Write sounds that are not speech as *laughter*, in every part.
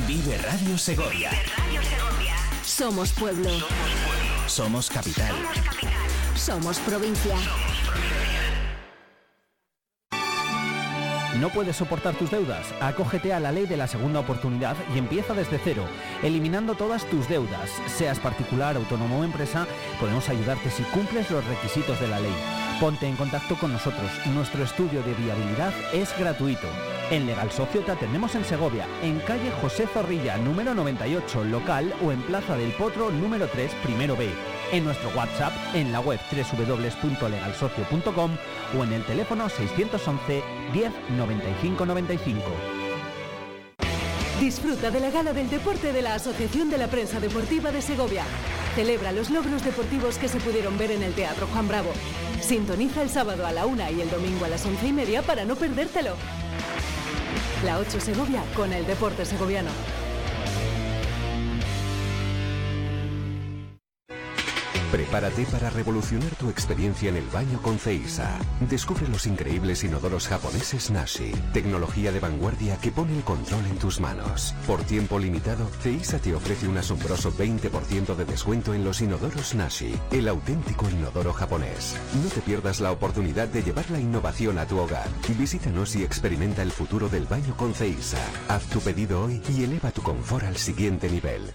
Vive Radio Segovia. Somos pueblo. Somos capital. Somos provincia. ¿No puedes soportar tus deudas? Acógete a la ley de la segunda oportunidad y empieza desde cero, eliminando todas tus deudas. Seas particular, autónomo o empresa, podemos ayudarte si cumples los requisitos de la ley. Ponte en contacto con nosotros. Nuestro estudio de viabilidad es gratuito. En Legal Socio te atendemos en Segovia, en calle José Zorrilla, número 98, local o en Plaza del Potro, número 3, primero B. En nuestro WhatsApp, en la web www.legalsocio.com o en el teléfono 611 10 95 95. Disfruta de la gala del deporte de la Asociación de la Prensa Deportiva de Segovia. Celebra los logros deportivos que se pudieron ver en el Teatro Juan Bravo. Sintoniza el sábado a la una y el domingo a las once y media para no perdértelo. La 8 Segovia con el deporte segoviano. Prepárate para revolucionar tu experiencia en el baño con Ceisa. Descubre los increíbles inodoros japoneses Nashi. Tecnología de vanguardia que pone el control en tus manos. Por tiempo limitado, Ceisa te ofrece un asombroso 20% de descuento en los inodoros Nashi, el auténtico inodoro japonés. No te pierdas la oportunidad de llevar la innovación a tu hogar. Visítanos y experimenta el futuro del baño con Ceisa. Haz tu pedido hoy y eleva tu confort al siguiente nivel.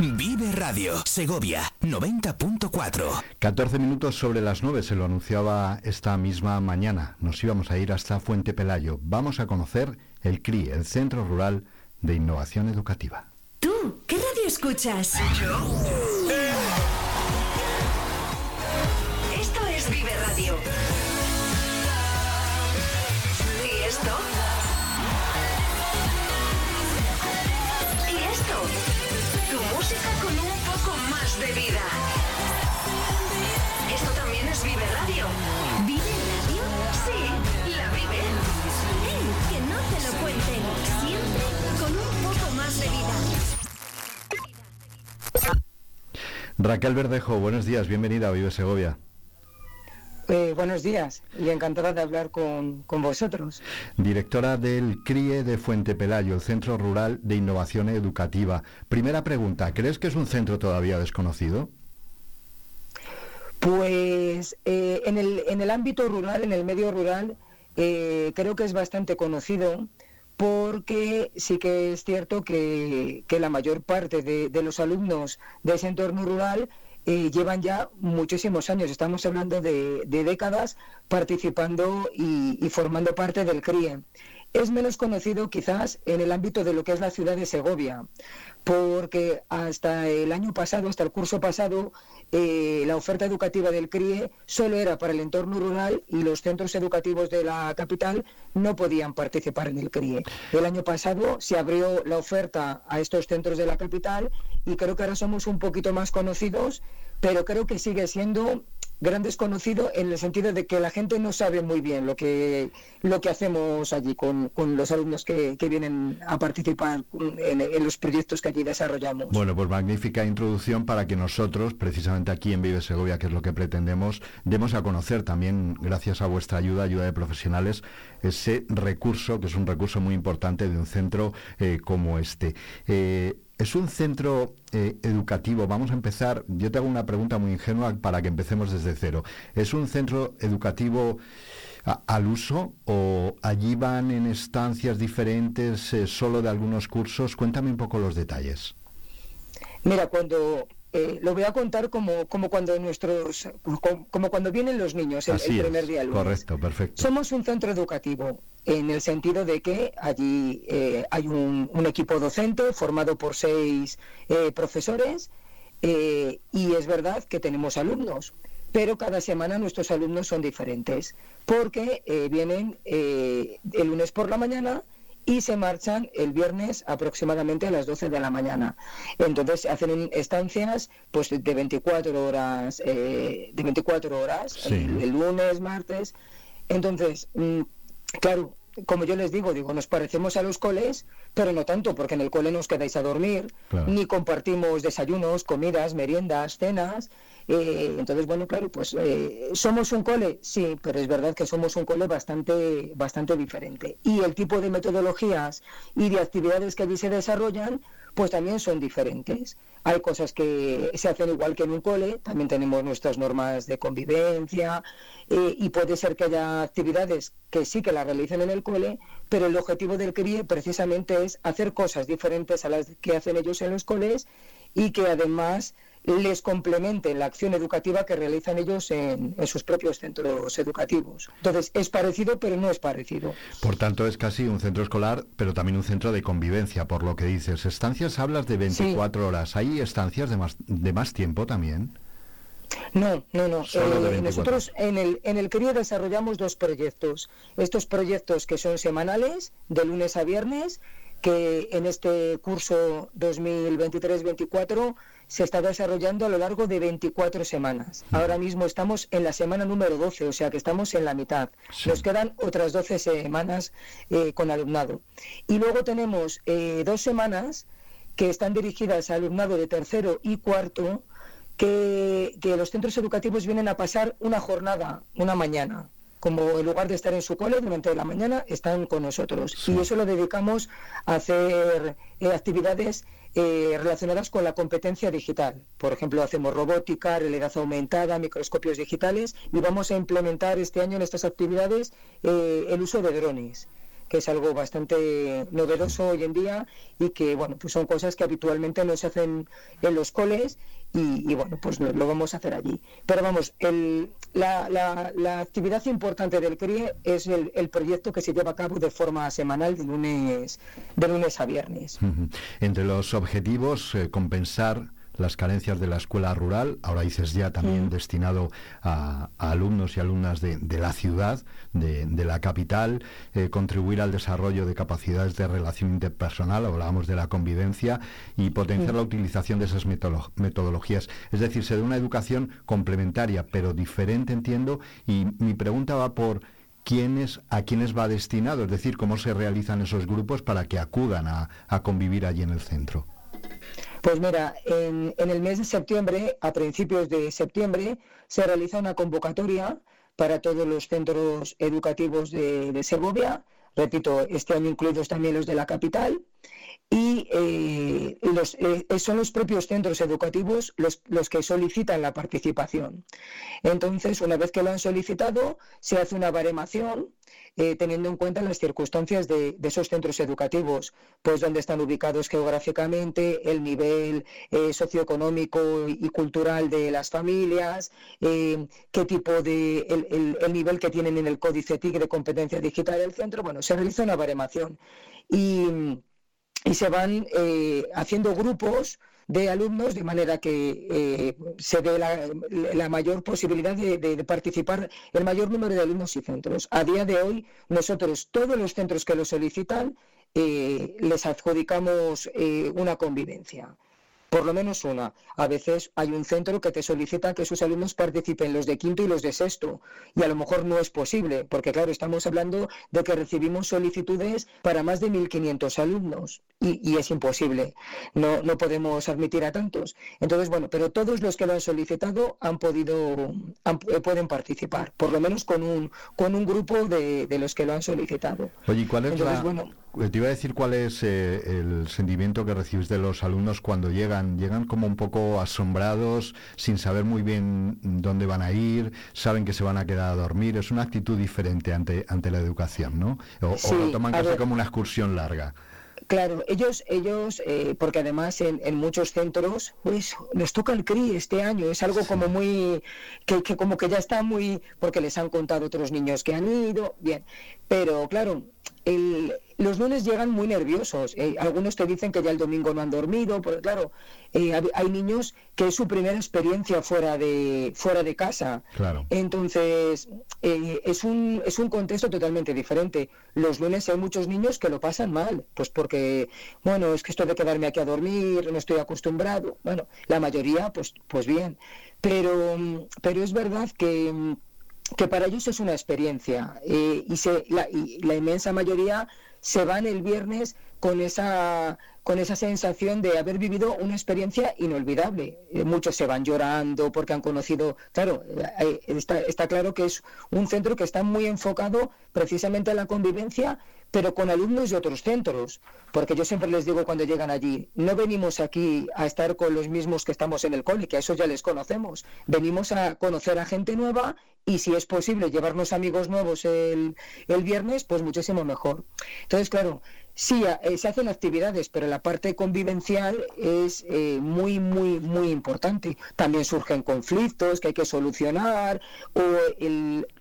Vive Radio, Segovia 90.4. 14 minutos sobre las 9 se lo anunciaba esta misma mañana. Nos íbamos a ir hasta Fuente Pelayo. Vamos a conocer el CRI, el Centro Rural de Innovación Educativa. ¿Tú qué radio escuchas? Esto es Vive Radio. ¿Y esto? Vida. Esto también es Vive Radio. ¿Vive radio? Sí, la vive. ¡Ey! Que no te lo cuenten. Siempre con un poco más de vida. Raquel Verdejo, buenos días, bienvenida a Vive Segovia. Eh, buenos días y encantada de hablar con, con vosotros. Directora del CRIE de Fuente Pelayo, el Centro Rural de Innovación Educativa. Primera pregunta, ¿crees que es un centro todavía desconocido? Pues eh, en, el, en el ámbito rural, en el medio rural, eh, creo que es bastante conocido porque sí que es cierto que, que la mayor parte de, de los alumnos de ese entorno rural eh, llevan ya muchísimos años, estamos hablando de, de décadas participando y, y formando parte del CRIE. Es menos conocido quizás en el ámbito de lo que es la ciudad de Segovia, porque hasta el año pasado, hasta el curso pasado, eh, la oferta educativa del CRIE solo era para el entorno rural y los centros educativos de la capital no podían participar en el CRIE. El año pasado se abrió la oferta a estos centros de la capital y creo que ahora somos un poquito más conocidos, pero creo que sigue siendo gran desconocido en el sentido de que la gente no sabe muy bien lo que lo que hacemos allí con, con los alumnos que, que, vienen a participar en, los proyectos que allí desarrollamos. Bueno, pues magnífica introducción para que nosotros, precisamente aquí en Vive Segovia, que es lo que pretendemos, demos a conocer también, gracias a vuestra ayuda, ayuda de profesionales, ese recurso, que es un recurso muy importante de un centro eh, como este. Eh, es un centro eh, educativo. Vamos a empezar. Yo te hago una pregunta muy ingenua para que empecemos desde cero. ¿Es un centro educativo a, al uso o allí van en estancias diferentes eh, solo de algunos cursos? Cuéntame un poco los detalles. Mira, cuando eh, lo voy a contar como, como cuando nuestros como, como cuando vienen los niños el, Así el primer es, día. lunes. Correcto, perfecto. Somos un centro educativo en el sentido de que allí eh, hay un, un, equipo docente formado por seis eh, profesores eh, y es verdad que tenemos alumnos, pero cada semana nuestros alumnos son diferentes porque eh, vienen eh, el lunes por la mañana y se marchan el viernes aproximadamente a las 12 de la mañana. Entonces hacen estancias pues de 24 horas, eh, de 24 horas, el, el lunes, martes. Entonces, mm, claro, como yo les digo, digo, nos parecemos a los coles, pero no tanto, porque en el cole nos quedáis a dormir, ni compartimos desayunos, comidas, meriendas, cenas. Eh, entonces, bueno, claro, pues eh, somos un cole, sí, pero es verdad que somos un cole bastante, bastante diferente. Y el tipo de metodologías y de actividades que allí se desarrollan, pues también son diferentes. Hay cosas que se hacen igual que en un cole, también tenemos nuestras normas de convivencia eh, y puede ser que haya actividades que sí que las realicen en el cole, pero el objetivo del CRIE precisamente es hacer cosas diferentes a las que hacen ellos en los coles y que además les complementen la acción educativa que realizan ellos en, sus propios centros educativos. Entonces, es parecido, pero no es parecido. Por tanto, es casi un centro escolar, pero también un centro de convivencia, por lo que dices. Estancias hablas de 24 horas. ¿Hay estancias de más, de más tiempo también? No, no, no. Eh, nosotros en el, en el CRIE desarrollamos dos proyectos. Estos proyectos que son semanales, de lunes a viernes, que en este curso 2023-24 se está desarrollando a lo largo de 24 semanas. Ahora mismo estamos en la semana número 12, o sea que estamos en la mitad. Nos quedan otras 12 semanas eh, con alumnado. Y luego tenemos eh, dos semanas que están dirigidas al alumnado de tercero y cuarto, que, que los centros educativos vienen a pasar una jornada, una mañana como en lugar de estar en su cole durante la mañana, están con nosotros. Y eso lo dedicamos a hacer eh, actividades eh, relacionadas con la competencia digital. Por ejemplo, hacemos robótica, realidad aumentada, microscopios digitales y vamos a implementar este año en estas actividades eh, el uso de drones que es algo bastante novedoso hoy en día y que bueno pues son cosas que habitualmente no se hacen en los coles y, bueno, pues lo, vamos a hacer allí. Pero vamos, el, la, la, actividad importante del CRIE es el, el, proyecto que se lleva a cabo de forma semanal de lunes, de lunes a viernes. Entre los objetivos, eh, compensar las carencias de la escuela rural, ahora dices ya también destinado a, alumnos y alumnas de, la ciudad, de, la capital, eh, contribuir al desarrollo de capacidades de relación interpersonal, hablábamos de la convivencia, y potenciar la utilización de esas metodologías. Es decir, se da una educación complementaria, pero diferente, entiendo, y mi pregunta va por quiénes, a quiénes va destinado, es decir, cómo se realizan esos grupos para que acudan a convivir allí en el centro. Pues mira, en, el mes de septiembre, a principios de septiembre, se realiza una convocatoria para todos los centros educativos de, Segovia, repito, este año incluidos también los de la capital, y eh, eh, son los propios centros educativos los, los, que solicitan la participación. Entonces, una vez que lo han solicitado, se hace una baremación eh, teniendo en cuenta las circunstancias de, esos centros educativos, pues dónde están ubicados geográficamente, el nivel eh, socioeconómico y cultural de las familias, qué tipo de, el, nivel que tienen en el códice TIC de competencia digital del centro, bueno, se realiza una baremación y, y se van haciendo grupos de alumnos, de manera que eh, se dé la, mayor posibilidad de, participar el mayor número de alumnos y centros. A día de hoy, nosotros, todos los centros que lo solicitan, eh, les adjudicamos eh, una convivencia por lo menos una. A veces hay un centro que te solicita que sus alumnos participen los de quinto y los de sexto, y a lo mejor no es posible, porque claro, estamos hablando de que recibimos solicitudes para más de 1.500 alumnos, y, es imposible. No, no podemos admitir a tantos. Entonces, bueno, pero todos los que lo han solicitado han podido, eh, pueden participar, por lo menos con un, con un grupo de, los que lo han solicitado. Oye, ¿cuál es la... Te iba a decir cuál es eh, el sentimiento que recibes de los alumnos cuando llegan. Llegan como un poco asombrados, sin saber muy bien dónde van a ir, saben que se van a quedar a dormir. Es una actitud diferente ante, ante la educación, ¿no? O, lo toman casi como una excursión larga. Claro, ellos, ellos, eh, porque además en, muchos centros, pues les toca el CRI este año, es algo como muy, que, que, como que ya está muy, porque les han contado otros niños que han ido, bien, pero claro, el, los lunes llegan muy nerviosos. Eh, algunos te dicen que ya el domingo no han dormido, porque claro, eh, hay niños que es su primera experiencia fuera de fuera de casa. Claro. Entonces eh, es un es un contexto totalmente diferente. Los lunes hay muchos niños que lo pasan mal, pues porque bueno es que esto de quedarme aquí a dormir no estoy acostumbrado. Bueno, la mayoría pues pues bien, pero pero es verdad que que para ellos es una experiencia y, se, la, y la inmensa mayoría se van el viernes con esa con esa sensación de haber vivido una experiencia inolvidable. Eh, muchos se van llorando porque han conocido, claro, eh, está, está claro que es un centro que está muy enfocado precisamente a la convivencia, pero con alumnos de otros centros, porque yo siempre les digo cuando llegan allí, no venimos aquí a estar con los mismos que estamos en el cole, que a eso ya les conocemos, venimos a conocer a gente nueva y si es posible llevarnos amigos nuevos el, el viernes, pues muchísimo mejor. Entonces, claro, Sí, eh, se hacen actividades, pero la parte convivencial es eh, muy, muy, muy importante. También surgen conflictos que hay que solucionar o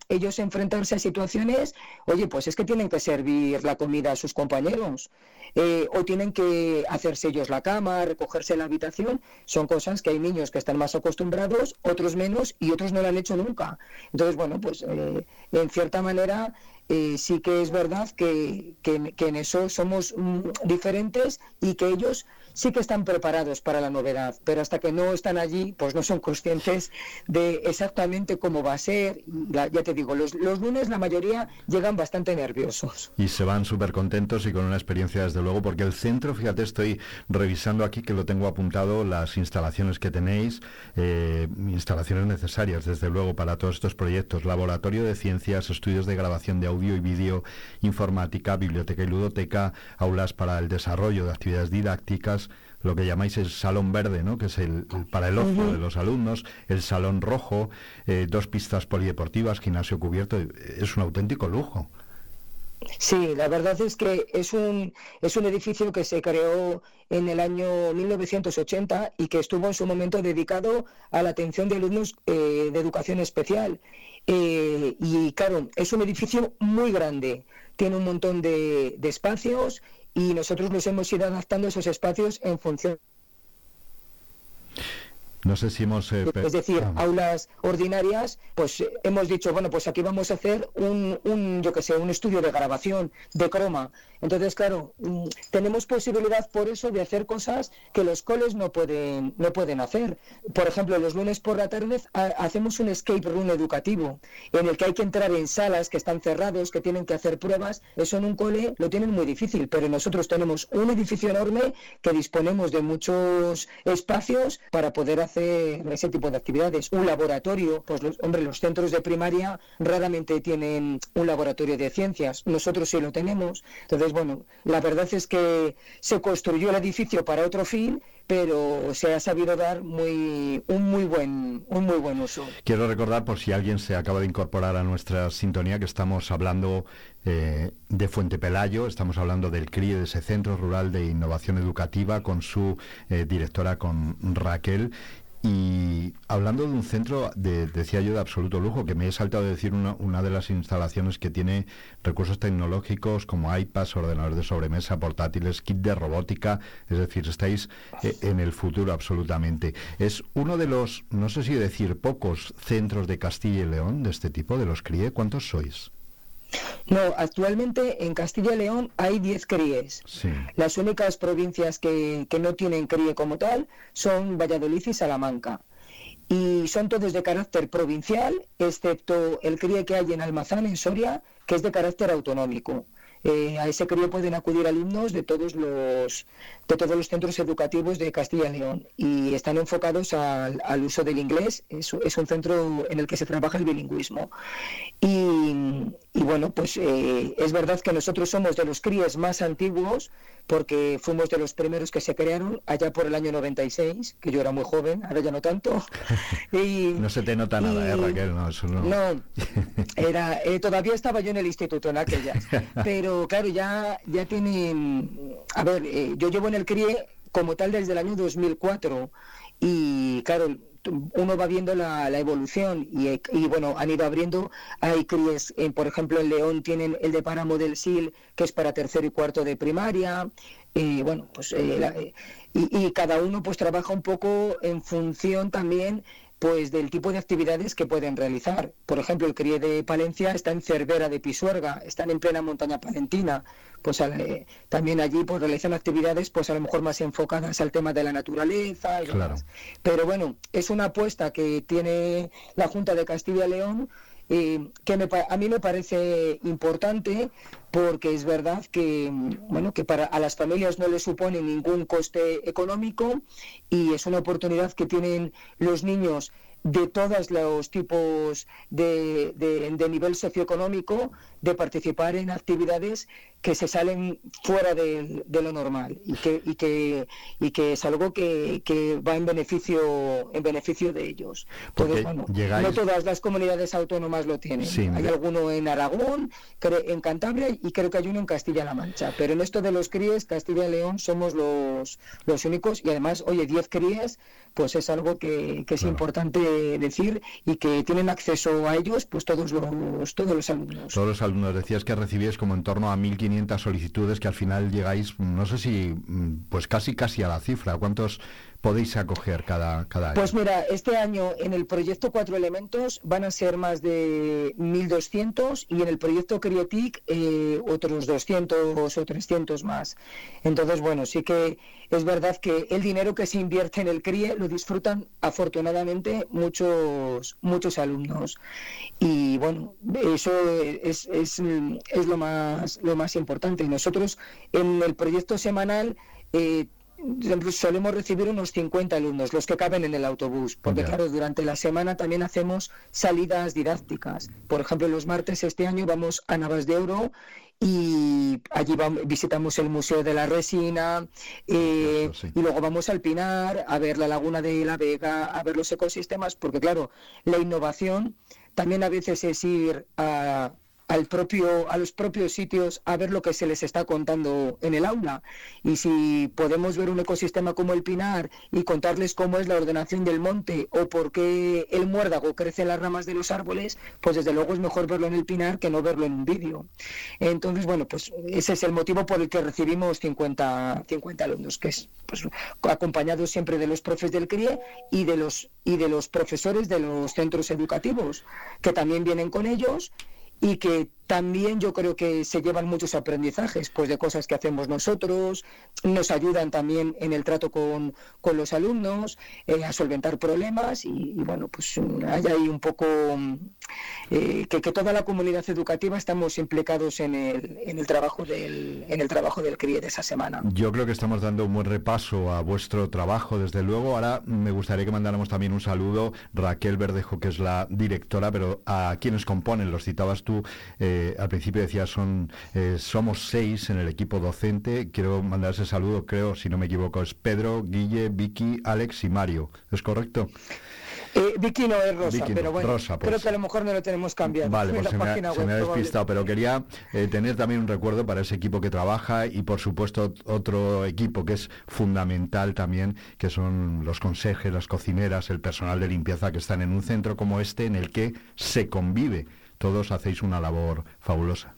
ellos enfrentarse a situaciones, oye, pues es que tienen que servir la comida a sus compañeros. Eh, o tienen que hacerse ellos la cama, recogerse la habitación, son cosas que hay niños que están más acostumbrados, otros menos y otros no lo han hecho nunca. Entonces, bueno, pues en cierta manera eh, sí que es verdad que, que, en eso somos mm, diferentes y que ellos sí que están preparados para la novedad, pero hasta que no están allí, pues no son conscientes de exactamente cómo va a ser. ya te digo, los, lunes la mayoría llegan bastante nerviosos. Y se van súper contentos y con una experiencia, desde luego, porque el centro, fíjate, estoy revisando aquí que lo tengo apuntado, las instalaciones que tenéis, eh, instalaciones necesarias, desde luego, para todos estos proyectos, laboratorio de ciencias, estudios de grabación de audio y vídeo, informática, biblioteca y ludoteca, aulas para el desarrollo de actividades didácticas, lo que llamáis el salón verde, ¿no? que es el, para el ojo de los alumnos, el salón rojo, eh, dos pistas polideportivas, gimnasio cubierto, es un auténtico lujo. Sí, la verdad es que es un, es un edificio que se creó en el año 1980 y que estuvo en su momento dedicado a la atención de alumnos eh, de educación especial. Eh, y claro, es un edificio muy grande, tiene un montón de, de espacios y nosotros nos hemos ido adaptando esos espacios en función no sé si hemos... Eh, es decir, aulas ordinarias, pues eh, hemos dicho, bueno, pues aquí vamos a hacer un, un yo que sé, un estudio de grabación, de croma. Entonces, claro, mm, tenemos posibilidad por eso de hacer cosas que los coles no pueden, no pueden hacer. Por ejemplo, los lunes por la tarde hacemos un escape room educativo, en el que hay que entrar en salas que están cerrados, que tienen que hacer pruebas. Eso en un cole lo tienen muy difícil, pero nosotros tenemos un edificio enorme que disponemos de muchos espacios para poder hacer hacer ese tipo de actividades. Un laboratorio, pues los, hombre, los centros de primaria raramente tienen un laboratorio de ciencias, nosotros sí lo tenemos. Entonces, bueno, la verdad es que se construyó el edificio para otro fin pero se ha sabido dar muy un muy buen un muy buen uso. Quiero recordar por si alguien se acaba de incorporar a nuestra sintonía que estamos hablando eh, de Fuente Pelayo, estamos hablando del CRI, de ese Centro Rural de Innovación Educativa, con su eh, directora, con Raquel, y hablando de un centro, de, decía yo, de absoluto lujo, que me he saltado de decir una, una, de las instalaciones que tiene recursos tecnológicos como iPads, ordenadores de sobremesa, portátiles, kit de robótica, es decir, estáis eh, en el futuro absolutamente. Es uno de los, no sé si decir, pocos centros de Castilla y León de este tipo, de los CRIE. ¿Cuántos sois? No, actualmente en Castilla y León hay 10 CRIES. Las únicas provincias que, que no tienen CRIE como tal son Valladolid y Salamanca. Y son todos de carácter provincial, excepto el CRIE que hay en Almazán, en Soria, que es de carácter autonómico. Eh, a ese CRIE pueden acudir alumnos de todos los de todos los centros educativos de Castilla y León y están enfocados al, uso del inglés. Es, es, un centro en el que se trabaja el bilingüismo. Y, y bueno, pues eh, es verdad que nosotros somos de los CRIES más antiguos porque fuimos de los primeros que se crearon allá por el año 96, que yo era muy joven, ahora ya no tanto. *laughs* Y, no se te nota nada, ¿eh, Raquel? No, eso no. no *laughs* era, eh, todavía estaba yo en el instituto en aquellas, *laughs* pero claro, ya, ya tienen... A ver, eh, yo llevo en el CRIE como tal desde el año 2004 y claro, uno va viendo la, la evolución y, bueno, han ido abriendo, hay críes, eh, por ejemplo, en León tienen el de Páramo del Sil, que es para tercero y cuarto de primaria, y bueno, pues eh, y, y, cada uno pues trabaja un poco en función también pues del tipo de actividades que pueden realizar. Por ejemplo, el CRIE de Palencia está en Cervera de Pisuerga, están en plena montaña palentina, pues eh, también allí pues realizan actividades pues a lo mejor más enfocadas al tema de la naturaleza y Claro. Pero bueno, es una apuesta que tiene la Junta de Castilla y León eh, que me a mí me parece importante porque es verdad que bueno que para a las familias no les supone ningún coste económico y es una oportunidad que tienen los niños de todos los tipos de- de nivel socioeconómico de participar en actividades que se salen fuera de, de lo normal y que, y que, y que es algo que, que va en beneficio, en beneficio de ellos. Entonces, bueno, llegáis- no todas las comunidades autónomas lo tienen. Sí, hay alguno en Aragón, en Cantabria y creo que hay uno en Castilla-La Mancha. Pero en esto de los críes, Castilla y León somos los, los únicos y además, oye, 10 críes, pues es algo que, que es Claro. importante decir y que tienen acceso a ellos pues todos los, todos los alumnos. Todos los alumnos decías que recibíais como en torno a 1.500 solicitudes que al final llegáis, no sé si, mm, pues casi casi a la cifra. ¿Cuántos podéis acoger cada, cada año? Pues mira, este año en el proyecto Cuatro Elementos van a ser más de 1.200 y en el proyecto Criotic eh, otros 200 o 300 más. Entonces, bueno, sí que es verdad que el dinero que se invierte en el CRIE lo disfrutan afortunadamente muchos, muchos alumnos. Y bueno, eso es, es, es lo, más, lo más importante. Nosotros en el proyecto semanal... Eh, solemos recibir unos 50 alumnos, los que caben en el autobús, porque claro, durante la semana también hacemos salidas didácticas. Por ejemplo, los martes este año vamos a Navas de Euro y allí vam- visitamos el Museo de la Resina eh, sí. y luego vamos al Pinar, a ver la Laguna de la Vega, a ver los ecosistemas, porque claro, la innovación también a veces es ir a al propio, a los propios sitios a ver lo que se les está contando en el aula. Y si podemos ver un ecosistema como el pinar y contarles cómo es la ordenación del monte o por qué el muérdago crece en las ramas de los árboles, pues desde luego es mejor verlo en el pinar que no verlo en un vídeo. Entonces, bueno, pues ese es el motivo por el que recibimos 50, 50 alumnos, que es pues, acompañados siempre de los profes del CRIE y de los y de los profesores de los centros educativos, que también vienen con ellos y que también yo creo que se llevan muchos aprendizajes pues de cosas que hacemos nosotros, nos ayudan también en el trato con, con los alumnos, eh, a solventar problemas y, bueno, pues hay ahí un poco mm, eh, que, que toda la comunidad educativa estamos implicados en el, en el trabajo del en el trabajo del CRIE de esa semana. Yo creo que estamos dando un buen repaso a vuestro trabajo, desde luego. Ahora me gustaría que mandáramos también un saludo, Raquel Verdejo, que es la directora, pero a quienes componen, los citabas tú, eh, al principio decías, son, eh, somos seis en el equipo docente. Quiero mandar ese saludo, creo, si no me equivoco, es Pedro, Guille, Vicky, Alex y Mario. ¿Es correcto? Eh, Vicky no es Rosa, Vicky no, pero bueno, Rosa, pues. creo que a lo mejor no lo tenemos cambiado. Vale, *laughs* pues se me, ha, se web, me ha probable. despistado, pero quería eh, tener también un recuerdo para ese equipo que trabaja y por supuesto otro equipo que es fundamental también, que son los consejes, las cocineras, el personal de limpieza que están en un centro como este en el que se convive. Todos hacéis una labor fabulosa.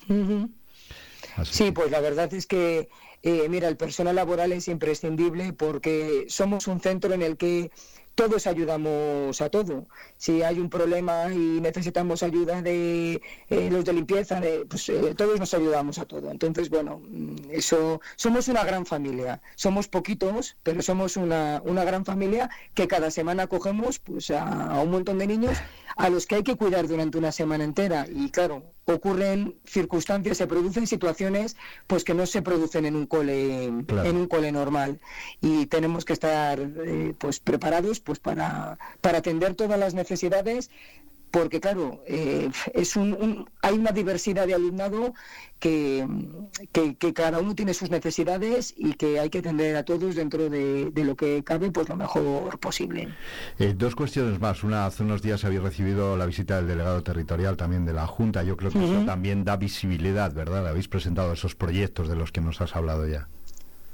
Sí, que- pues la verdad es que, eh, mira, el personal laboral es imprescindible porque somos un centro en el que todos ayudamos a todo. Si hay un problema y necesitamos ayuda de eh, los de limpieza, de- pues eh, todos nos ayudamos a todo. Entonces, bueno, mm, eso somos una gran familia. Somos poquitos, pero somos una, una gran familia que cada semana cogemos pues a, a un montón de niños a los que hay que cuidar durante una semana entera. Y claro, ocurren circunstancias, se producen situaciones pues que no se producen en un cole Claro. en un cole normal y tenemos que estar eh, pues preparados pues para, para atender todas las necesidades porque claro eh, es un, un- hay una diversidad de alumnado que, que, que cada uno tiene sus necesidades y que hay que atender a todos dentro de, de lo que cabe pues lo mejor posible Eh, dos cuestiones más. Una, hace unos días habéis recibido la visita del delegado territorial también de la Junta. Yo creo que eso también da visibilidad, ¿verdad? Habéis presentado esos proyectos de los que nos has hablado ya.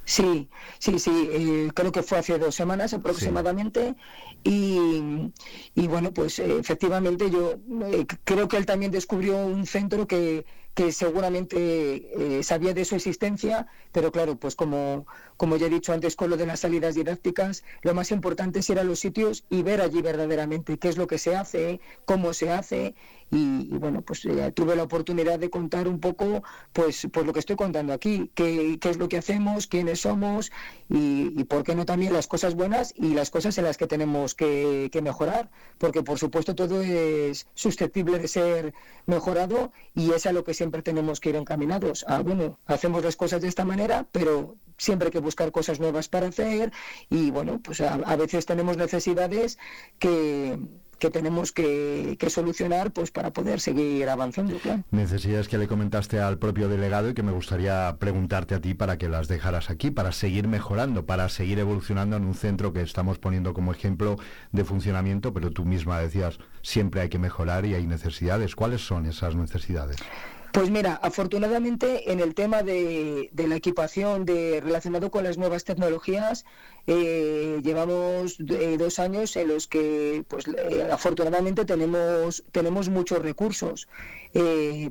Sí, sí, sí, eh, creo que fue hace dos semanas aproximadamente y, y, bueno, pues eh, efectivamente yo eh, creo que él también descubrió un centro que, que seguramente sabía de su existencia, pero claro, pues como, como ya he dicho antes con lo de las salidas didácticas, lo más importante es ir a los sitios y ver allí verdaderamente qué es lo que se hace, cómo se hace y, bueno, pues eh, tuve la oportunidad de contar un poco pues, pues lo que estoy contando aquí, qué, qué es lo que hacemos, quiénes somos y, por qué no también las cosas buenas y las cosas en las que tenemos que, que mejorar, porque por supuesto todo es susceptible de ser mejorado y es a lo que siempre tenemos que ir encaminados. Ah, bueno, hacemos las cosas de esta manera, pero siempre hay que buscar cosas nuevas para hacer y bueno, pues a veces tenemos necesidades que que tenemos que, solucionar pues para poder seguir avanzando. Claro. Necesidades que le comentaste al propio delegado y que me gustaría preguntarte a ti para que las dejaras aquí, para seguir mejorando, para seguir evolucionando en un centro que estamos poniendo como ejemplo de funcionamiento, pero tú misma decías, siempre hay que mejorar y hay necesidades. ¿Cuáles son esas necesidades? Pues mira, afortunadamente en el tema de, de, la equipación de, relacionado con las nuevas tecnologías, eh, llevamos eh, dos años en los que, pues, eh, afortunadamente tenemos tenemos muchos recursos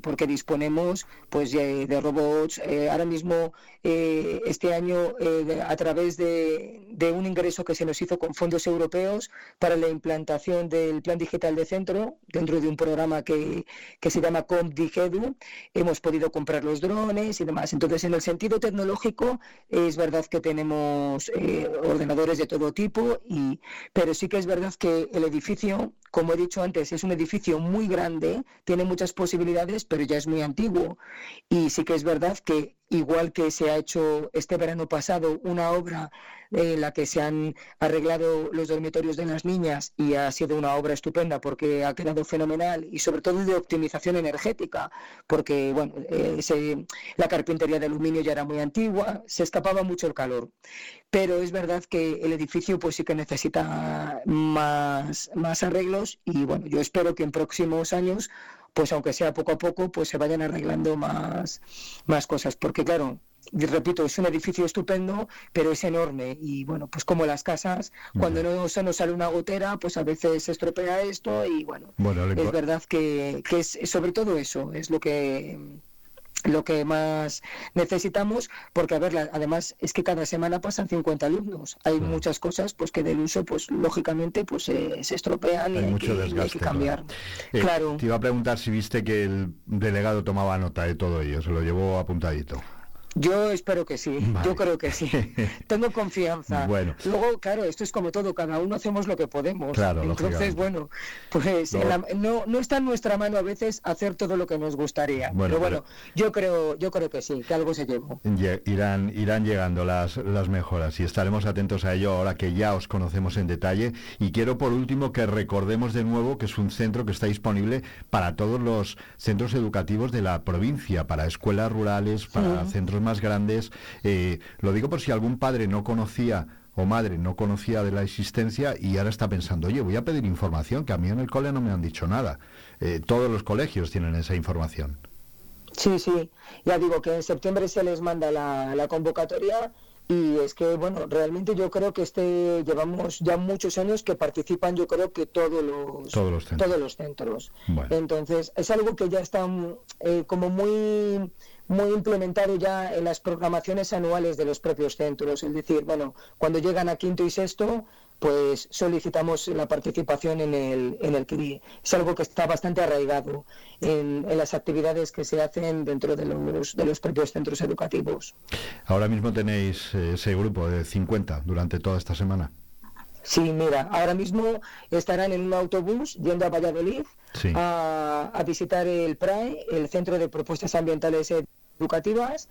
porque disponemos, pues, de robots. ahora mismo, este año, a través de, de, un ingreso que se nos hizo con fondos europeos para la implantación del plan digital de centro dentro de un programa que, que se llama CompDigedu, hemos podido comprar los drones y demás. Entonces, en el sentido tecnológico, es verdad que tenemos ordenadores de todo tipo, y, pero sí que es verdad que el edificio, como he dicho antes, es un edificio muy grande, tiene muchas posibilidades, pero ya es muy antiguo. Y sí que es verdad que igual que se ha hecho este verano pasado una obra en la que se han arreglado los dormitorios de las niñas y ha sido una obra estupenda porque ha quedado fenomenal y sobre todo de optimización energética porque bueno eh, la carpintería de aluminio ya era muy antigua se escapaba mucho el calor pero es verdad que el edificio pues sí que necesita más, más arreglos y bueno yo espero que en próximos años pues aunque sea poco a poco, pues se vayan arreglando más, más cosas. Porque claro, y repito, es un edificio estupendo, pero es enorme. Y bueno, pues como las casas, cuando no se nos sale una gotera, pues a veces se estropea esto y bueno, es verdad que, que es sobre todo eso, es lo que lo que más necesitamos, porque a ver, además es que cada semana pasan 50 alumnos. Hay muchas cosas pues que del uso, pues lógicamente, pues se estropean y hay, que, cambiar. Eh, claro. Te iba a preguntar si viste que el delegado tomaba nota de todo ello, se lo llevó apuntadito. Yo espero que sí, yo creo que sí. *laughs* Tengo confianza. Bueno. Luego, claro, esto es como todo, cada uno hacemos lo que podemos. Claro, Entonces, bueno, pues no. no, está en nuestra mano a veces hacer todo lo que nos gustaría. pero bueno, yo creo yo creo que sí, que algo se llevó. Irán, irán llegando las, las mejoras y estaremos atentos a ello ahora que ya os conocemos en detalle. Y quiero por último que recordemos de nuevo que es un centro que está disponible para todos los centros educativos de la provincia, para escuelas rurales, para centros más grandes. Eh, lo digo por si algún padre no conocía o madre no conocía de la existencia y ahora está pensando, oye, voy a pedir información, que a mí en el cole no me han dicho nada. Eh, todos los colegios tienen esa información. Sí, sí, ya digo que en septiembre se les manda la, la convocatoria y es que bueno realmente yo creo que este llevamos ya muchos años que participan yo creo que todos los todos los centros, todos los centros. entonces es algo que ya está eh, como muy muy implementado ya en las programaciones anuales de los propios centros. Es decir, bueno, cuando llegan a quinto y sexto, pues solicitamos la participación en el, en el CRI. Es algo que está bastante arraigado en, las actividades que se hacen dentro de los, de los propios centros educativos. Ahora mismo tenéis eh, ese grupo de 50 durante toda esta semana. Sí, mira, ahora mismo estarán en un autobús yendo a Valladolid a, a, visitar el PRAE, el Centro de Propuestas Ambientales Educativas,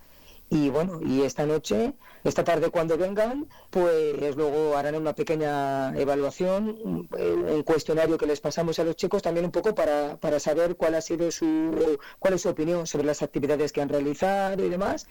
y bueno, y esta noche, esta tarde cuando vengan, pues luego harán una pequeña evaluación, un, cuestionario que les pasamos a los chicos también un poco para, para saber cuál ha sido su, cuál es su opinión sobre las actividades que han realizado y demás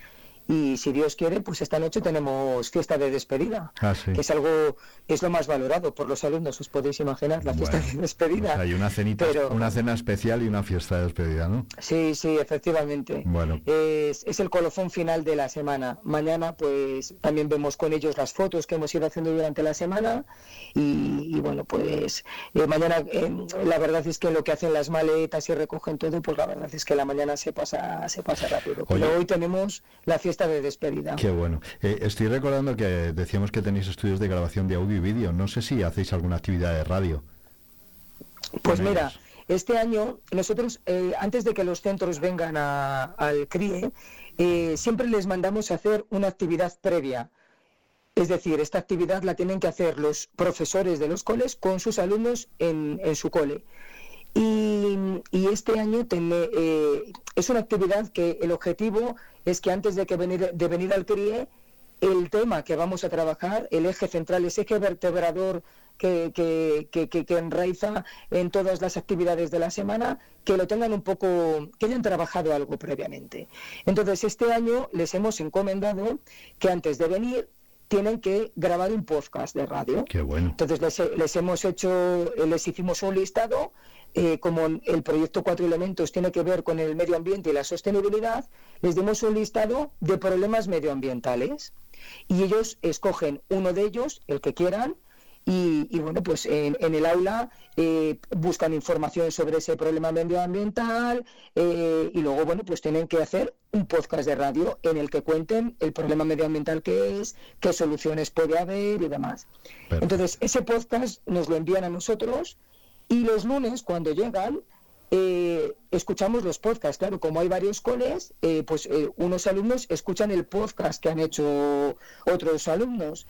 y si Dios quiere, pues esta noche tenemos fiesta de despedida, Ah, sí. que es algo, es lo más valorado por los alumnos, os podéis imaginar, la fiesta Bueno, de despedida. pues hay una cenita, Pero- una cena especial y una fiesta de despedida, ¿no? Sí, sí, efectivamente. Bueno. Es, es el colofón final de la semana. Mañana, pues también vemos con ellos las fotos que hemos ido haciendo durante la semana. Y, y, bueno, pues eh, mañana, eh, la verdad es que lo que hacen las maletas y recogen todo, pues la verdad es que la mañana se pasa, se pasa rápido. Pero hoy tenemos la fiesta de despedida. Qué bueno. Eh, estoy recordando que decíamos que tenéis estudios de grabación de audio y vídeo. No sé si hacéis alguna actividad de radio. Pues mira, ellos. este año nosotros, eh, antes de que los centros vengan a- al CRIE, eh, siempre les mandamos a hacer una actividad previa. Es decir, esta actividad la tienen que hacer los profesores de los coles con sus alumnos en, en su cole. Y, y este año eh, es una actividad que el objetivo es que antes de, que venir, de venir al CRIE, el tema que vamos a trabajar, el eje central, ese eje vertebrador que, que, que- que enraiza en todas las actividades de la semana, que lo tengan un poco, que hayan trabajado algo previamente. Entonces, este año les hemos encomendado que antes de venir tienen que grabar un podcast de radio. Qué bueno. Entonces les, les hemos hecho, eh, les hicimos un listado, eh, como el proyecto Cuatro Elementos tiene que ver con el medio ambiente y la sostenibilidad, les dimos un listado de problemas medioambientales y ellos escogen uno de ellos, el que quieran, y, y, bueno, pues en, en el aula eh, buscan información sobre ese problema medioambiental eh, y luego, bueno, pues tienen que hacer un podcast de radio en el que cuenten el problema medioambiental que es, qué soluciones puede haber y demás. Perfecto. Entonces, ese podcast nos lo envían a nosotros y los lunes, cuando llegan, eh, escuchamos los podcasts. Claro, como hay varios coles, eh, pues eh, unos alumnos escuchan el podcast que han hecho otros alumnos.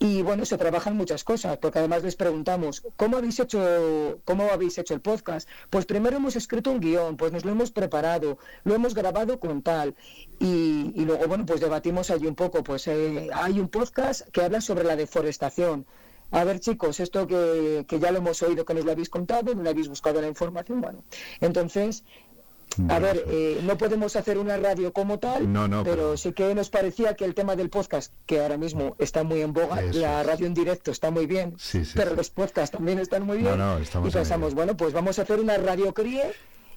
Y bueno, se trabajan muchas cosas, porque además les preguntamos, ¿cómo habéis hecho, cómo habéis hecho el podcast? Pues primero hemos escrito un guion, pues nos lo hemos preparado, lo hemos grabado con tal. Y, y luego, bueno, pues debatimos allí un poco. Pues eh, hay un podcast que habla sobre la deforestación. A ver, chicos, esto que, que ya lo hemos oído, que nos lo habéis contado, no habéis buscado la información, bueno. Entonces, a ver, eh, no podemos hacer una radio como tal, No, no, pero, pero- sí que nos parecía que el tema del podcast, que ahora mismo está muy en boga, Eso la radio en directo está muy bien, Sí, sí, pero sí. los podcasts también están muy bien. No, no, estamos y en pensamos, bueno, pues vamos a hacer una radio crie.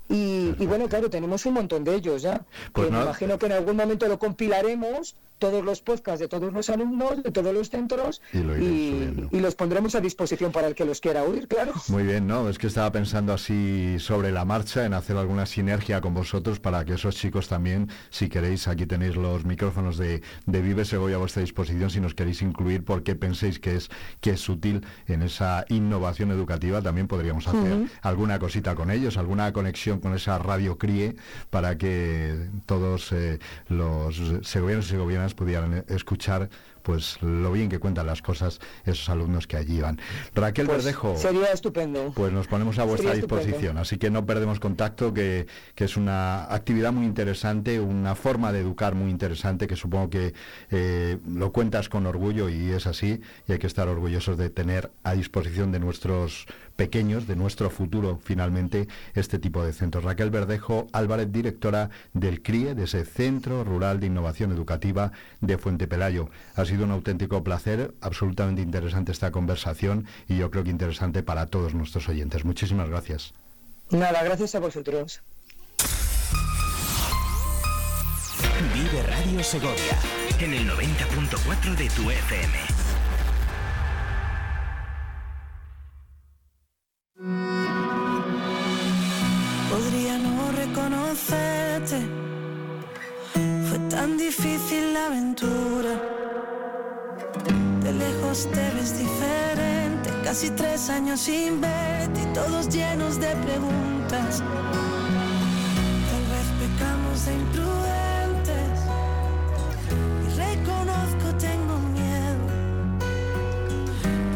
Y, y bueno, claro, tenemos un montón de ellos ya. Pues que me no- imagino que en algún momento lo compilaremos, todos los podcasts de todos los alumnos, de todos los centros, Y lo los pondremos a disposición para el que los quiera oír, claro. Muy bien, no, es que estaba pensando así sobre la marcha en hacer alguna sinergia con vosotros para que esos chicos también, si queréis, aquí tenéis los micrófonos de, de Vive Segovia a vuestra disposición, si nos queréis incluir porque penséis que es, que es útil en esa innovación educativa, también podríamos hacer alguna cosita con ellos, alguna conexión con esa radio CRIE para que todos eh, los segovianos y segovianas pudieran eh, escuchar pues lo bien que cuentan las cosas esos alumnos que allí van. Raquel Pues Verdejo. sería estupendo. Pues nos ponemos a vuestra Sería estupendo. disposición, así que no perdemos contacto, que, que es una actividad muy interesante, una forma de educar muy interesante, que supongo que eh, lo cuentas con orgullo y es así, y hay que estar orgullosos de tener a disposición de nuestros pequeños, de nuestro futuro, finalmente, este tipo de centros. Raquel Verdejo Álvarez, directora del CRIE, de ese Centro Rural de Innovación Educativa de Fuente Pelayo. Ha sido un auténtico placer, absolutamente interesante esta conversación y yo creo que interesante para todos nuestros oyentes. Muchísimas gracias. Nada, gracias a vosotros. Vive Radio Segovia en el 90.4 de tu FM. Casi tres años sin verte y todos llenos de preguntas. Tal vez pecamos de imprudentes. Y reconozco, tengo miedo.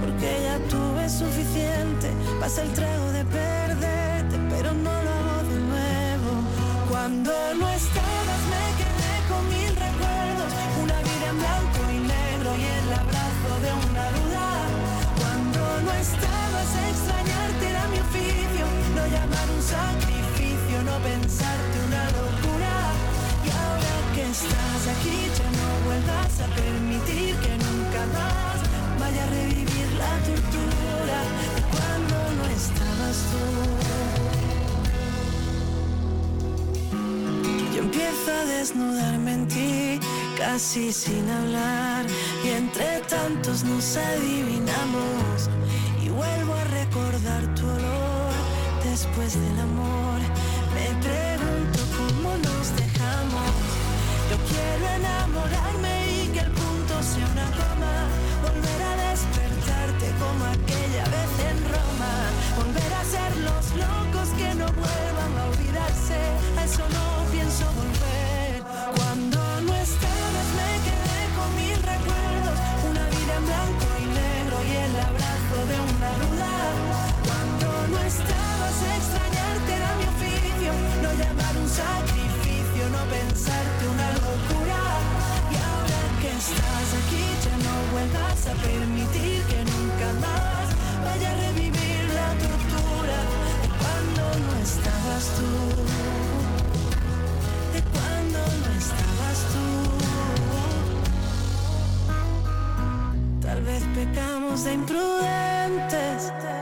Porque ya tuve suficiente. Pasa el trago pensarte una locura. Y ahora que estás aquí ya no vuelvas a permitir que nunca más vaya a revivir la tortura de cuando no estabas tú. Yo empiezo a desnudarme en ti, casi sin hablar, y entre tantos nos adivinamos. Y vuelvo a recordar tu olor después del amor. Quiero enamorarme y que el punto sea una coma. Volver a despertarte como aquella vez en Roma. Volver a ser los locos que no vuelvan a olvidarse. A eso no pienso volver. Cuando no estabas me quedé con mil recuerdos. Una vida en blanco y negro y el abrazo de una duda. Cuando no estabas extrañarte era mi oficio. No llamar un no pensarte una locura. Y ahora que estás aquí ya no vuelvas a permitir que nunca más vaya a revivir la tortura de cuando no estabas tú. De cuando no estabas tú. Tal vez pecamos de imprudentes.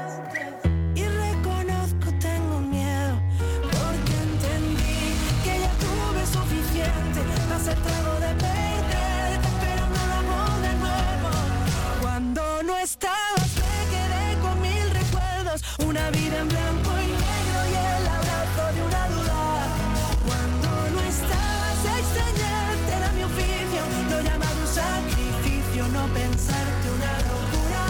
Una vida en blanco y negro y el abrazo de una duda. Cuando no estabas extrañarte era mi oficio, no llamar un sacrificio, no pensarte una locura.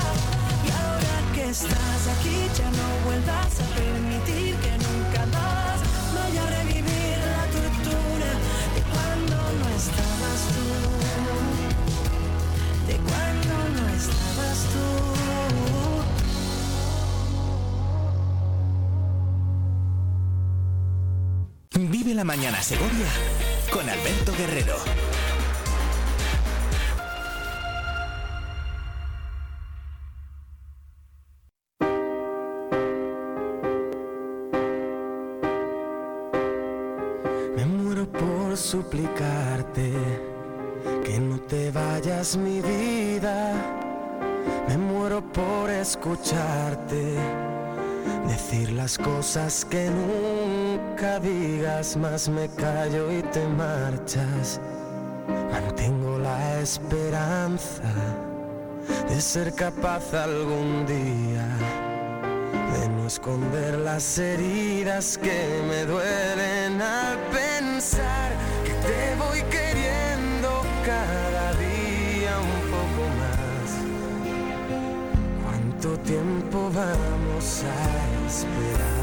Y ahora que estás aquí ya no vuelvas a permitir que nunca más vaya a revivir la tortura de cuando no estabas tú. De cuando no estabas tú. Mañana Segovia con Alberto Guerrero. Me muero por suplicarte que no te vayas mi vida. Me muero por escucharte decir las cosas que nunca digas, más me callo y te marchas. Mantengo la esperanza de ser capaz algún día de no esconder las heridas que me duelen al pensar que te voy queriendo cada día un poco más. ¿Cuánto tiempo vamos a esperar?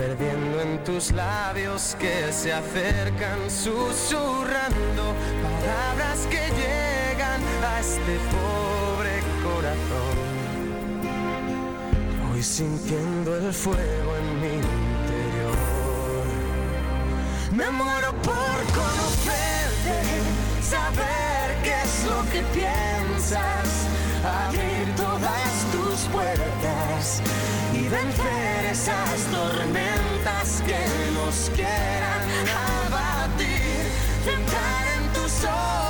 perdiendo en tus labios que se acercan susurrando palabras que llegan a este pobre corazón. Voy sintiendo el fuego en mi interior. Me muero por conocerte, saber qué es lo que piensas, abrir puertas y vencer esas tormentas que nos quieran abatir. Centrar en tus ojos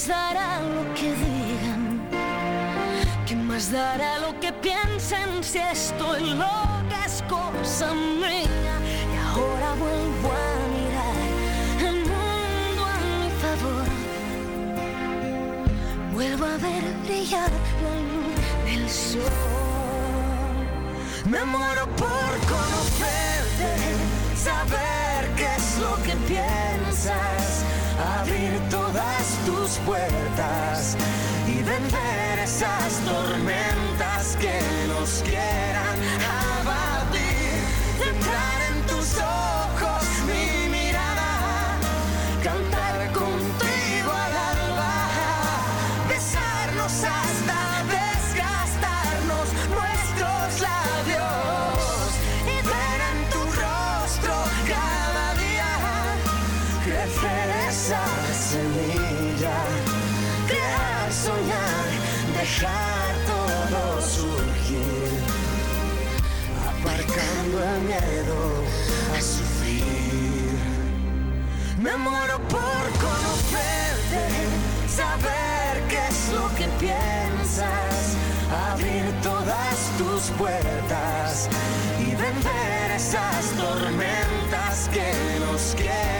más dará lo que digan? ¿Quién más dará lo que piensen si estoy loca es cosa mía? Y ahora vuelvo a mirar el mundo a mi favor. Vuelvo a ver brillar la luz del sol. Me muero por conocerte, saber qué es lo que piensas, puertas y vencer esas tormentas que nos quieran todo surgir, aparcando el miedo a sufrir. Me muero por conocerte, saber qué es lo que piensas, abrir todas tus puertas y vencer esas tormentas que nos quieran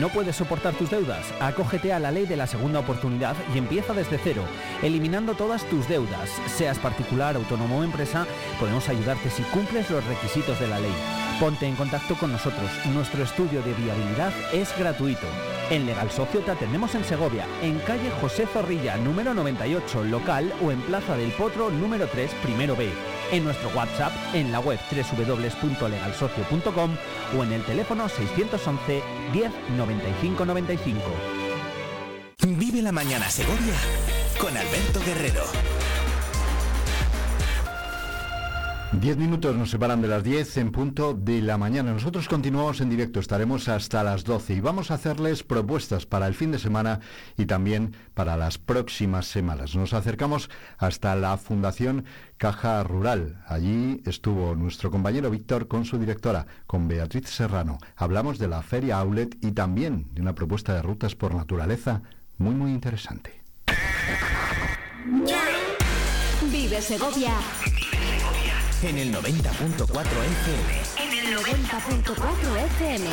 ¿No puedes soportar tus deudas? Acógete a la ley de la segunda oportunidad y empieza desde cero, eliminando todas tus deudas. Seas particular, autónomo o empresa, podemos ayudarte si cumples los requisitos de la ley. Ponte en contacto con nosotros. Nuestro estudio de viabilidad es gratuito. En Legal Socio te atendemos en Segovia, en calle José Zorrilla, número 98, local o en Plaza del Potro, número 3, primero B. En nuestro WhatsApp, en la web www.legalsocio.com o en el teléfono 611 10 95 95. Vive la mañana Segovia con Alberto Guerrero. Diez minutos nos separan de las 10 en punto de la mañana. Nosotros continuamos en directo, estaremos hasta las 12 y vamos a hacerles propuestas para el fin de semana y también para las próximas semanas. Nos acercamos hasta la Fundación Caja Rural. Allí estuvo nuestro compañero Víctor con su directora, con Beatriz Serrano. Hablamos de la Feria Outlet y también de una propuesta de rutas por naturaleza muy, muy interesante. Vive Segovia En el 90.4 FM. en el 90.4 FM.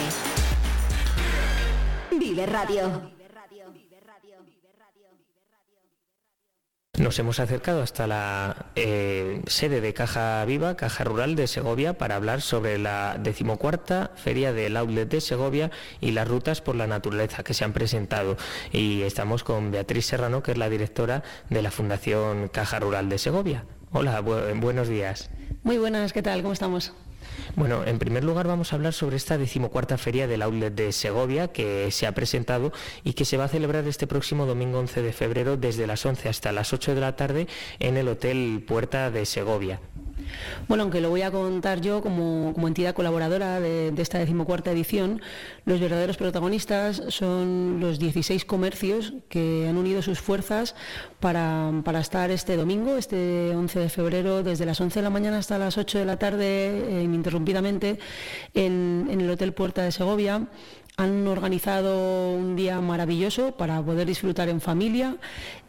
Vive Radio. Nos hemos acercado hasta la eh, sede de Caja Viva, Caja Rural de Segovia, para hablar sobre la decimocuarta Feria del Outlet de Segovia y las rutas por la naturaleza que se han presentado. Y estamos con Beatriz Serrano, que es la directora de la Fundación Caja Rural de Segovia. Hola, bu- buenos días. Muy buenas, ¿qué tal? ¿Cómo estamos? Bueno, en primer lugar vamos a hablar sobre esta decimocuarta feria del Outlet de Segovia que se ha presentado y que se va a celebrar este próximo domingo 11 de febrero desde las 11 hasta las 8 de la tarde en el Hotel Puerta de Segovia. Bueno, aunque lo voy a contar yo como, entidad colaboradora de, esta decimocuarta edición, los verdaderos protagonistas son los 16 comercios que han unido sus fuerzas para, estar este domingo, este 11 de febrero, desde las 11 de la mañana hasta las 8 de la tarde, eh, ininterrumpidamente, en el Hotel Puerta de Segovia han organizado un día maravilloso para poder disfrutar en familia.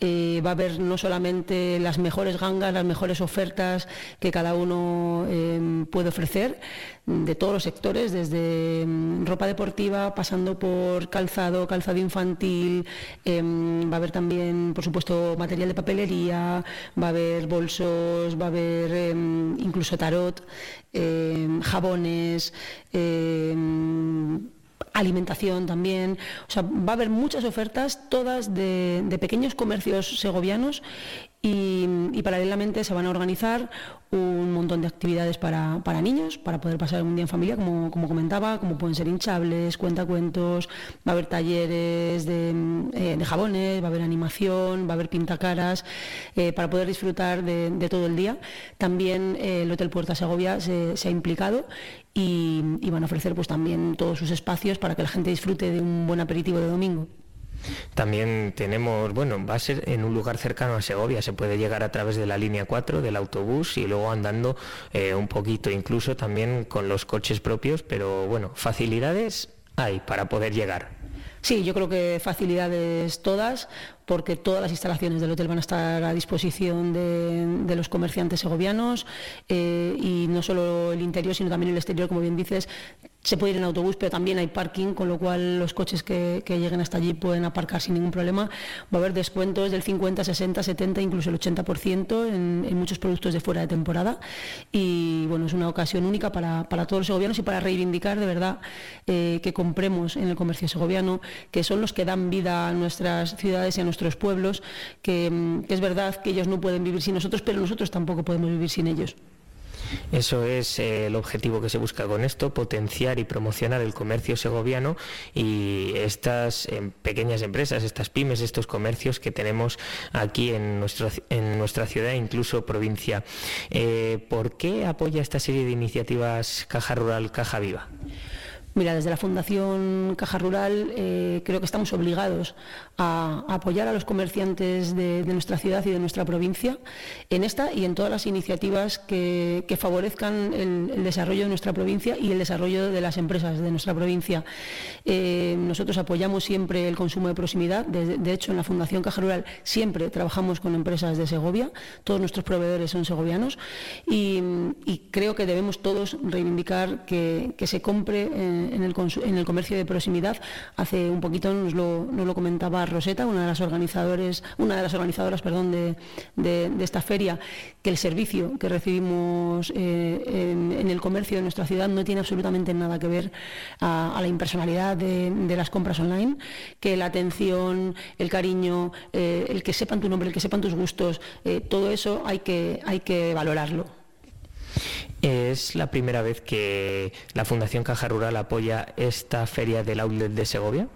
Eh, va a haber no solamente las mejores gangas, las mejores ofertas que cada uno eh, puede ofrecer de todos los sectores, desde mm, ropa deportiva, pasando por calzado, calzado infantil. Em, va a haber también, por supuesto, material de papelería, va a haber bolsos, va a haber em, incluso tarot, em, jabones alimentación también. O sea, va a haber muchas ofertas, todas de, pequeños comercios segovianos y, paralelamente se van a organizar un montón de actividades para, niños, para poder pasar un día en familia, como, comentaba, como pueden ser hinchables, cuentacuentos, va a haber talleres de, eh, jabones, va a haber animación, va a haber pintacaras, eh, para poder disfrutar de, todo el día. También eh, el Hotel Puerta Segovia se, ha implicado y, y van a ofrecer pues también todos sus espacios para que la gente disfrute de un buen aperitivo de domingo. También tenemos, bueno, va a ser en un lugar cercano a Segovia, se puede llegar a través de la línea 4 del autobús y luego andando eh, un poquito, incluso también con los coches propios, pero bueno, facilidades hay para poder llegar. Sí, yo creo que facilidades todas, porque todas las instalaciones del hotel van a estar a disposición de, los comerciantes segovianos eh, y no solo el interior, sino también el exterior, como bien dices, se puede ir en autobús, pero también hay parking, con lo cual los coches que, lleguen hasta allí pueden aparcar sin ningún problema. Va a haber descuentos del 50, 60, 70, incluso el 80% en, en muchos productos de fuera de temporada. Y bueno, es una ocasión única para, todos los segovianos y para reivindicar de verdad eh, que compremos en el comercio segoviano, que son los que dan vida a nuestras ciudades y a nuestros pueblos, que es verdad que ellos no pueden vivir sin nosotros, pero nosotros tampoco podemos vivir sin ellos. Eso es eh, el objetivo que se busca con esto, potenciar y promocionar el comercio segoviano y estas eh, pequeñas empresas, estas pymes, estos comercios que tenemos aquí en, nuestro, en nuestra ciudad e incluso provincia. Eh, ¿Por qué apoya esta serie de iniciativas Caja Rural, Caja Viva? Mira, desde la Fundación Caja Rural eh, creo que estamos obligados a, apoyar a los comerciantes de, nuestra ciudad y de nuestra provincia en esta y en todas las iniciativas que, favorezcan el, desarrollo de nuestra provincia y el desarrollo de las empresas de nuestra provincia. Eh, nosotros apoyamos siempre el consumo de proximidad. De, hecho, en la Fundación Caja Rural siempre trabajamos con empresas de Segovia. Todos nuestros proveedores son segovianos y, creo que debemos todos reivindicar que, se compre. Eh, en el, comercio de proximidad. Hace un poquito nos lo, comentaba Roseta, una de las organizadores, una de las organizadoras perdón, de, esta feria, que el servicio que recibimos eh, en, el comercio de nuestra ciudad no tiene absolutamente nada que ver a, la impersonalidad de, las compras online, que la atención, el cariño, eh, el que sepan tu nombre, el que sepan tus gustos, eh, todo eso hay que, hay que valorarlo. Es la primera vez que la Fundación Caja Rural apoya esta feria del outlet de Segovia.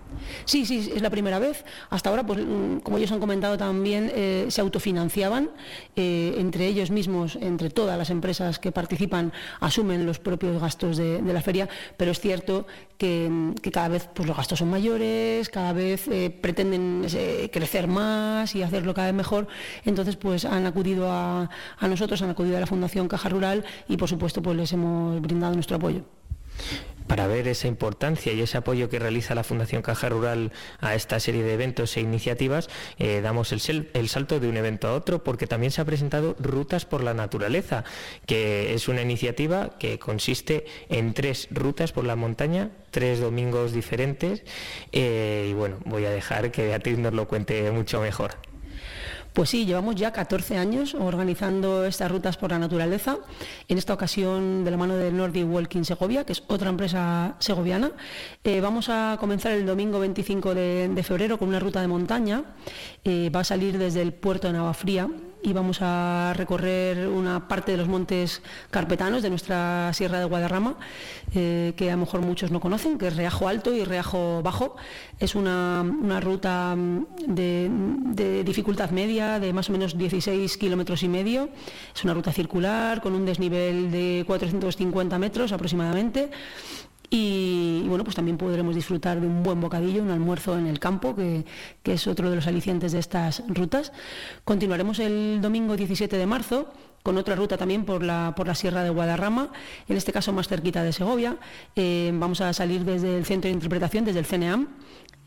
Sí, sí, es la primera vez. Hasta ahora, pues, mm, como ellos han comentado también, eh, se autofinanciaban eh, entre ellos mismos, entre todas las empresas que participan, asumen los propios gastos de, la feria, pero es cierto que, mm, cada vez pues, los gastos son mayores, cada vez eh, pretenden crecer más y hacerlo cada vez mejor. Entonces, pues han acudido a, a nosotros, han acudido a la Fundación Caja Rural y, por supuesto, pues les hemos brindado nuestro apoyo para ver esa importancia y ese apoyo que realiza la Fundación Caja Rural a esta serie de eventos e iniciativas, eh, damos el, el, salto de un evento a otro porque también se ha presentado Rutas por la Naturaleza, que es una iniciativa que consiste en tres rutas por la montaña, tres domingos diferentes, eh, y bueno, voy a dejar que Beatriz nos lo cuente mucho mejor. Pues sí, llevamos ya 14 años organizando estas rutas por la naturaleza, en esta ocasión de la mano de Nordic Walking Segovia, que es otra empresa segoviana. Eh, vamos a comenzar el domingo 25 de, febrero con una ruta de montaña. Eh, va a salir desde el puerto de Navafría y vamos a recorrer una parte de los montes carpetanos de nuestra Sierra de Guadarrama, eh, que a lo mejor muchos no conocen, que es Reajo Alto y Reajo Bajo. Es una, ruta mm, de, dificultad media de más o menos 16 kilómetros y medio. Es una ruta circular con un desnivel de 450 metros aproximadamente y, bueno, pues también podremos disfrutar de un buen bocadillo, un almuerzo en el campo, que, es otro de los alicientes de estas rutas. Continuaremos el domingo 17 de marzo con otra ruta también por la, por la Sierra de Guadarrama, en este caso más cerquita de Segovia. Eh, vamos a salir desde el centro de interpretación, desde el CNEAM.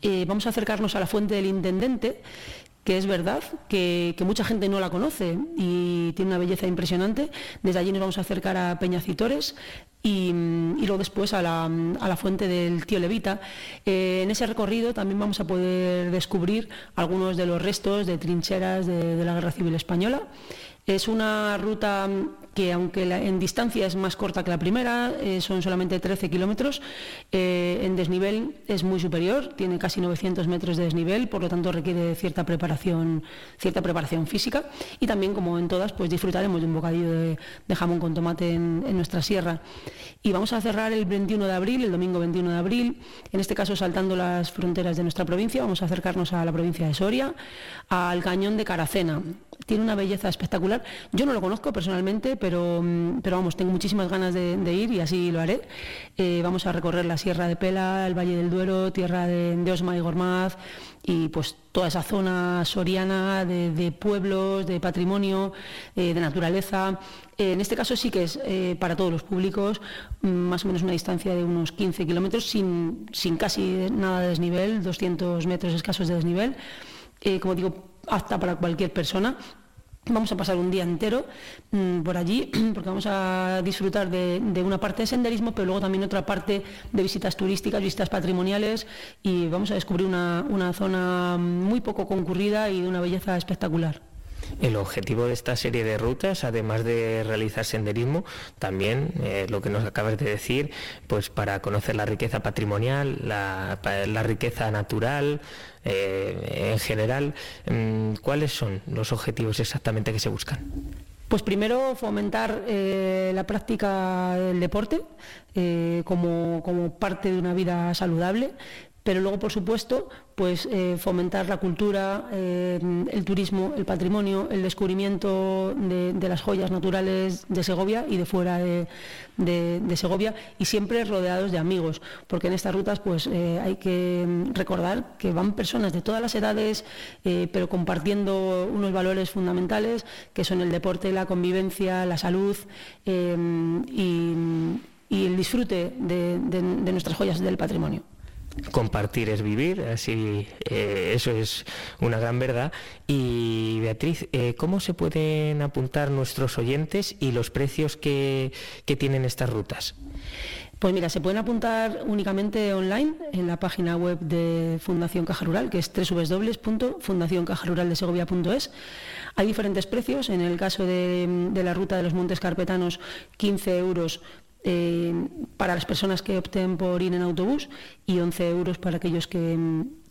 Eh, vamos a acercarnos a la fuente del intendente que es verdad que, mucha gente no la conoce y tiene una belleza impresionante. Desde allí nos vamos a acercar a Peñacitores y, luego después a la, fuente del tío Levita. Eh, en ese recorrido también vamos a poder descubrir algunos de los restos de trincheras de la Guerra Civil Española. Es una ruta que aunque en distancia es más corta que la primera, eh, son solamente 13 kilómetros, eh, en desnivel es muy superior, tiene casi 900 metros de desnivel, por lo tanto requiere cierta preparación, cierta preparación física y también, como en todas, pues disfrutaremos de un bocadillo de, jamón con tomate en, nuestra sierra. Y vamos a cerrar el 21 de abril, el domingo 21 de abril, en este caso saltando las fronteras de nuestra provincia, vamos a acercarnos a la provincia de Soria, al cañón de Caracena. Tiene una belleza espectacular. Yo no lo conozco personalmente, pero, mm, pero vamos, tengo muchísimas ganas de, ir y así lo haré. Eh, vamos a recorrer la Sierra de Pela, el Valle del Duero, tierra de, Osma y Gormaz y pues toda esa zona soriana de, pueblos, de patrimonio, eh, de naturaleza. Eh, en este caso sí que es para todos los públicos, mm, más o menos una distancia de unos 15 kilómetros, sin, sin casi nada de desnivel, 200 metros escasos de desnivel. como digo, apta para cualquier persona. Vamos a pasar un día entero mm, por allí *clears throat* porque vamos a disfrutar de, una parte de senderismo, pero luego también otra parte de visitas turísticas, visitas patrimoniales y vamos a descubrir una, una zona muy poco concurrida y de una belleza espectacular. El objetivo de esta serie de rutas, además de realizar senderismo, también eh, lo que nos acabas de decir, pues para conocer la riqueza patrimonial, la, riqueza natural, eh, en general, mm, ¿cuáles son los objetivos exactamente que se buscan? Pues primero fomentar eh, la práctica del deporte como, como, parte de una vida saludable, pero luego, por supuesto, pues eh, fomentar la cultura, eh, el turismo, el patrimonio, el descubrimiento de, las joyas naturales de Segovia y de fuera de, Segovia y siempre rodeados de amigos, porque en estas rutas pues eh, hay que recordar que van personas de todas las edades, pero compartiendo unos valores fundamentales que son el deporte, la convivencia, la salud y, y, el disfrute de nuestras joyas del patrimonio compartir es vivir, así eh, eso es una gran verdad. Y Beatriz, eh, ¿cómo se pueden apuntar nuestros oyentes y los precios que, tienen estas rutas? Pues mira, se pueden apuntar únicamente online en la página web de Fundación Caja Rural, que es www.fundacioncajaruraldesegovia.es. Hay diferentes precios. En el caso de, de, la ruta de los Montes Carpetanos, 15 euros eh, para las personas que opten por ir en autobús y 11 euros para aquellos que,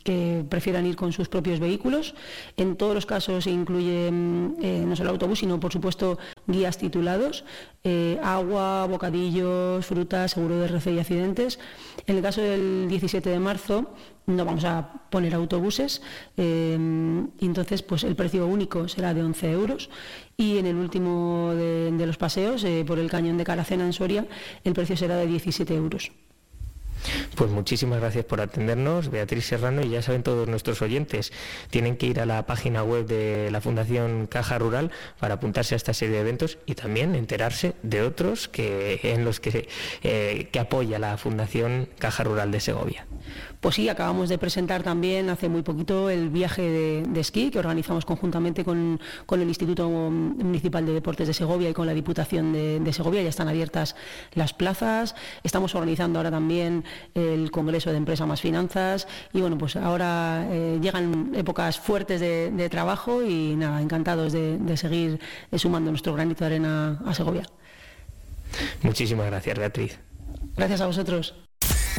prefieran ir con sus propios vehículos. En todos los casos se incluye eh, no solo autobús, sino por supuesto guías titulados, eh, agua, bocadillos, frutas, seguro de RC y accidentes. En el caso del 17 de marzo no vamos a poner autobuses, eh, entonces pues el precio único será de 11 euros y en el último de, los paseos, eh, por el cañón de Caracena en Soria, el precio será de 17 euros. Pues muchísimas gracias por atendernos, Beatriz Serrano, y ya saben todos nuestros oyentes, tienen que ir a la página web de la Fundación Caja Rural para apuntarse a esta serie de eventos y también enterarse de otros que, en los que, eh, que apoya la Fundación Caja Rural de Segovia. Pues sí, acabamos de presentar también hace muy poquito el viaje de, esquí que organizamos conjuntamente con, el Instituto Municipal de Deportes de Segovia y con la Diputación de, Segovia. Ya están abiertas las plazas. Estamos organizando ahora también el Congreso de Empresa más Finanzas y bueno, pues ahora eh, llegan épocas fuertes de, trabajo y nada, encantados de, de seguir sumando nuestro granito de arena a Segovia. Muchísimas gracias, Beatriz. Gracias a vosotros.